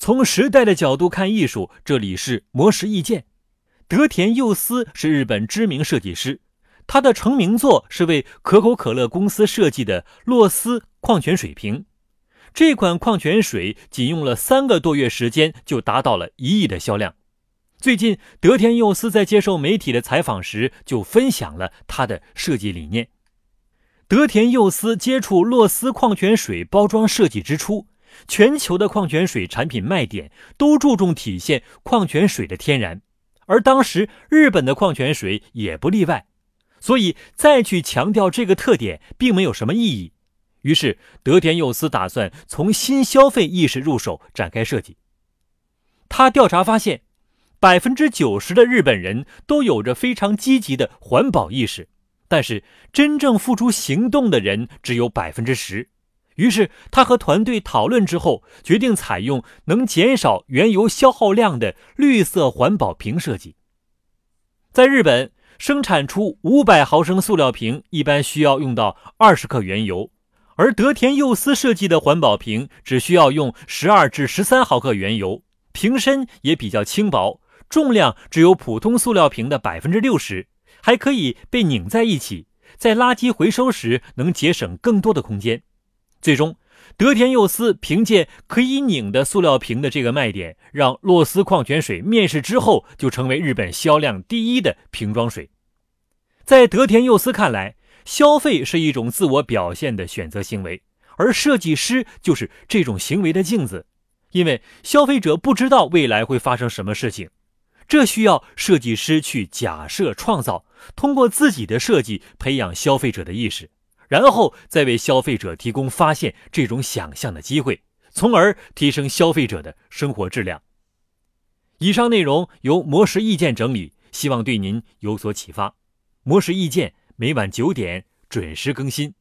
从时代的角度看艺术，这里是魔石意见。德田佑司是日本知名设计师，他的成名作是为可口可乐公司设计的洛斯矿泉水瓶。这款矿泉水仅用了三个多月时间就达到了一亿的销量。最近，德田佑司在接受媒体的采访时就分享了他的设计理念。德田佑司接触洛斯矿泉水包装设计之初，全球的矿泉水产品卖点都注重体现矿泉水的天然，而当时日本的矿泉水也不例外，所以再去强调这个特点并没有什么意义。于是，德田佑司打算从新消费意识入手展开设计。他调查发现，百分之九十的日本人都有着非常积极的环保意识。但是真正付出行动的人只有百分之十，于是他和团队讨论之后，决定采用能减少原油消耗量的绿色环保瓶设计。在日本，生产出五百毫升塑料瓶一般需要用到二十克原油，而德田佑司设计的环保瓶只需要用十二至十三毫克原油，瓶身也比较轻薄，重量只有普通塑料瓶的百分之六十。还可以被拧在一起，在垃圾回收时能节省更多的空间。最终，德田佑司凭借可以拧的塑料瓶的这个卖点，让洛斯矿泉水面世之后就成为日本销量第一的瓶装水。在德田佑司看来，消费是一种自我表现的选择行为，而设计师就是这种行为的镜子，因为消费者不知道未来会发生什么事情。这需要设计师去假设、创造，通过自己的设计培养消费者的意识，然后再为消费者提供发现这种想象的机会，从而提升消费者的生活质量。以上内容由魔石意见整理，希望对您有所启发。魔石意见每晚九点准时更新。